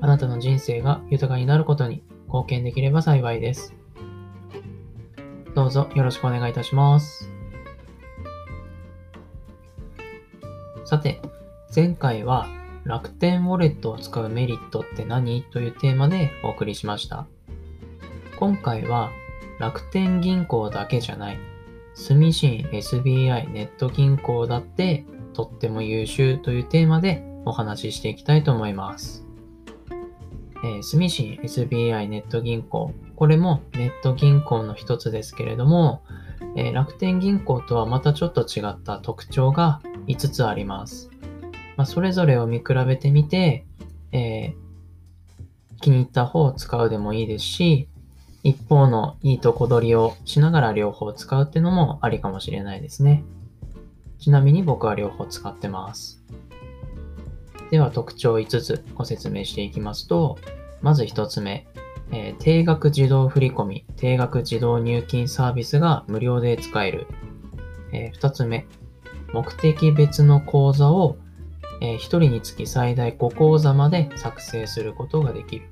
あなたの人生が豊かになることに貢献できれば幸いです。どうぞよろしくお願いいたします。さて、前回は楽天ウォレットを使うメリットって何？というテーマでお送りしました。今回は楽天銀行だけじゃない、住信 SBI ネット銀行だってとっても優秀というテーマでお話ししていきたいと思います。えー、住信 SBI ネット銀行。これもネット銀行の一つですけれども、えー、楽天銀行とはまたちょっと違った特徴が5つあります。まあ、それぞれを見比べてみて、えー、気に入った方を使うでもいいですし、一方のいいとこ取りをしながら両方使うっていうのもありかもしれないですね。ちなみに僕は両方使ってます。では特徴5つご説明していきますと、まず1つ目、えー、定額自動振込、定額自動入金サービスが無料で使える。えー、2つ目、目的別の口座を、えー、1人につき最大5口座まで作成することができる。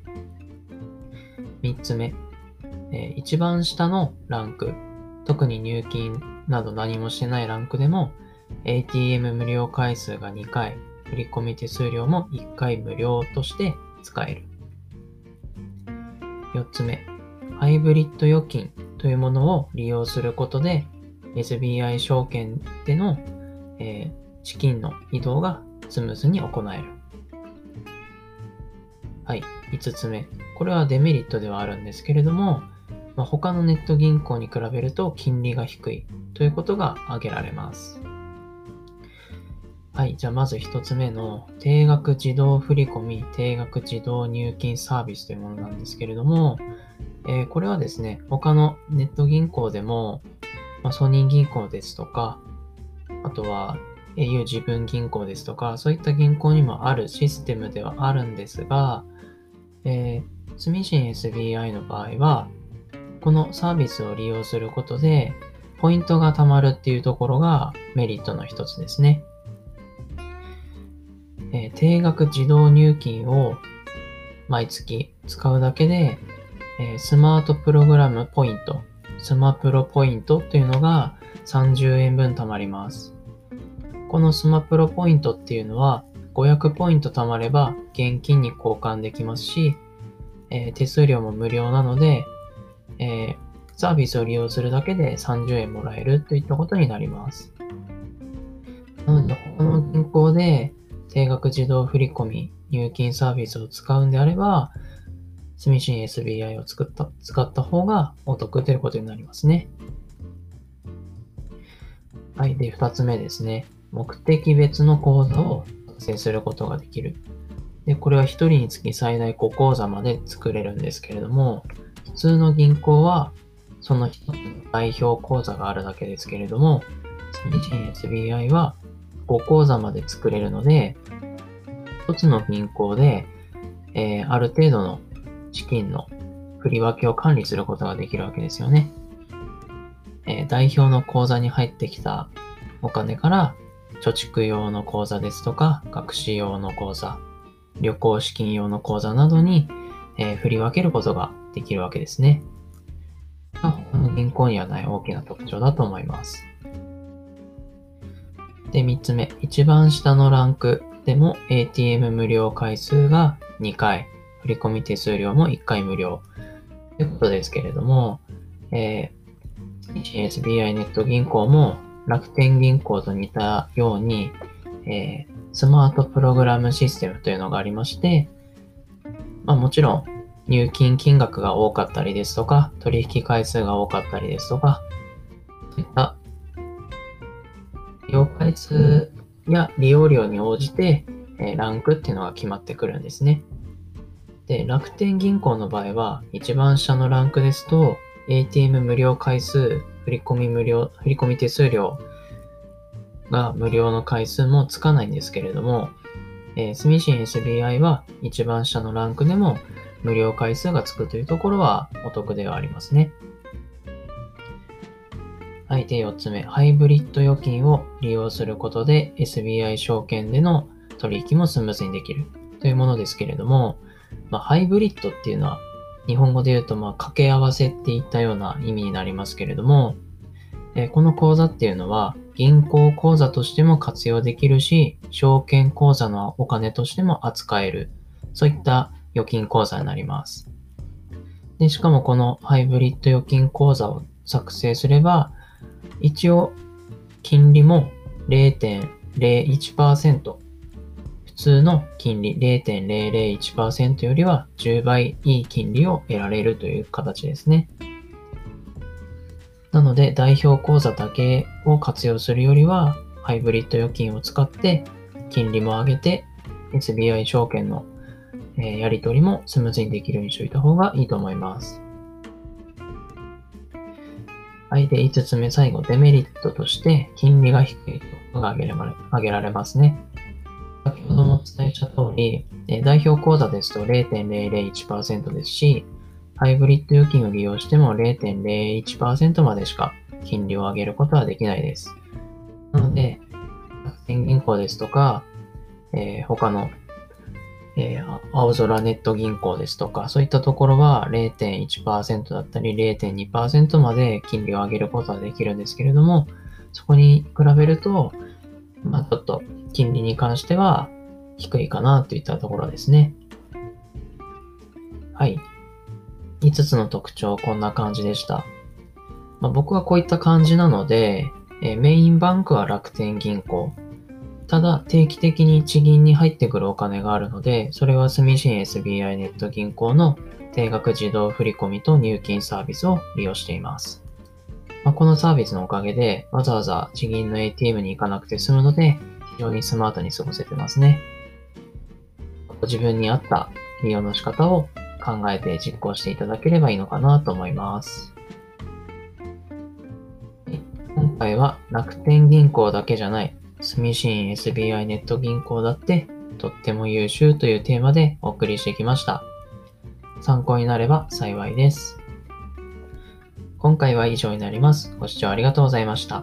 3つ目、えー、一番下のランク、特に入金など何もしてないランクでも ATM 無料回数が2回、振込手数料も1回無料として使える。4つ目、ハイブリッド預金というものを利用することで SBI 証券での、えー、資金の移動がスムーズに行える。はい、5つ目。これはデメリットではあるんですけれども、まあ、他のネット銀行に比べると金利が低いということが挙げられます。はい。じゃあ、まず一つ目の、定額自動振込、定額自動入金サービスというものなんですけれども、えー、これはですね、他のネット銀行でも、まあ、ソニー銀行ですとか、あとは au 自分銀行ですとか、そういった銀行にもあるシステムではあるんですが、えー、住信 SBI の場合は、このサービスを利用することで、ポイントが貯まるっていうところがメリットの一つですね。定額自動入金を毎月使うだけで、え、スマートプログラムポイント、スマプロポイントというのが30円分貯まります。このスマプロポイントっていうのは500ポイント貯まれば現金に交換できますし、えー、手数料も無料なので、えー、サービスを利用するだけで30円もらえるといったことになります。なので、他の銀行で定額自動振込入金サービスを使うんであれば、住信 SBI を作った使った方がお得ということになりますね。はい。で、二つ目ですね。目的別の口座を作成することができる。で、これは一人につき最大5口座まで作れるんですけれども、普通の銀行はその一つの代表口座があるだけですけれども、住信 SBI は5口座まで作れるので、一つの銀行で、えー、ある程度の資金の振り分けを管理することができるわけですよね。えー、代表の口座に入ってきたお金から貯蓄用の口座ですとか、学士用の口座、旅行資金用の口座などに、えー、振り分けることができるわけですね。他の銀行にはない大きな特徴だと思います。で、3つ目。一番下のランクでも ATM 無料回数が2回、振込手数料も1回無料。ということですけれども、えー、SBI ネット銀行も楽天銀行と似たように、えー、スマートプログラムシステムというのがありまして、まあもちろん入金金額が多かったりですとか、取引回数が多かったりですとか、そういった用回数や利用量に応じて、えランクっていうのが決まってくるんですね。で、楽天銀行の場合は、一番下のランクですと、ATM 無料回数、振込無料、振込手数料が無料の回数もつかないんですけれども、えー、住信 SBI は一番下のランクでも無料回数がつくというところはお得ではありますね。はい。で、4つ目。ハイブリッド預金を利用することで SBI 証券での取引もスムーズにできるというものですけれども、まあ、ハイブリッドっていうのは日本語で言うと、まあ、掛け合わせっていったような意味になりますけれども、えこの口座っていうのは銀行口座としても活用できるし、証券口座のお金としても扱える。そういった預金口座になります。で、しかもこのハイブリッド預金口座を作成すれば、一応、金利も0.01%、普通の金利0.001%よりは10倍いい金利を得られるという形ですね。なので、代表口座だけを活用するよりは、ハイブリッド預金を使って金利も上げて SBI 証券のやり取りもスムーズにできるようにしておいた方がいいと思います。はい。で、5つ目、最後、デメリットとして、金利が低いとが挙げ挙げられますね。先ほどもお伝えした通り、代表口座ですと0.001%ですし、ハイブリッド預金を利用しても0.01%までしか金利を上げることはできないです。なので、楽天銀行ですとか、えー、他のえー、青空ネット銀行ですとか、そういったところは0.1%だったり0.2%まで金利を上げることはできるんですけれども、そこに比べると、まあちょっと金利に関しては低いかなといったところですね。はい。5つの特徴、こんな感じでした。まあ、僕はこういった感じなので、えメインバンクは楽天銀行、ただ、定期的に地銀に入ってくるお金があるので、それは住信 SBI ネット銀行の定額自動振込と入金サービスを利用しています。まあ、このサービスのおかげで、わざわざ地銀の ATM に行かなくて済むので、非常にスマートに過ごせてますね。自分に合った利用の仕方を考えて実行していただければいいのかなと思います。今回は楽天銀行だけじゃない住信 SBI ネット銀行だってとっても優秀というテーマでお送りしてきました。参考になれば幸いです。今回は以上になります。ご視聴ありがとうございました。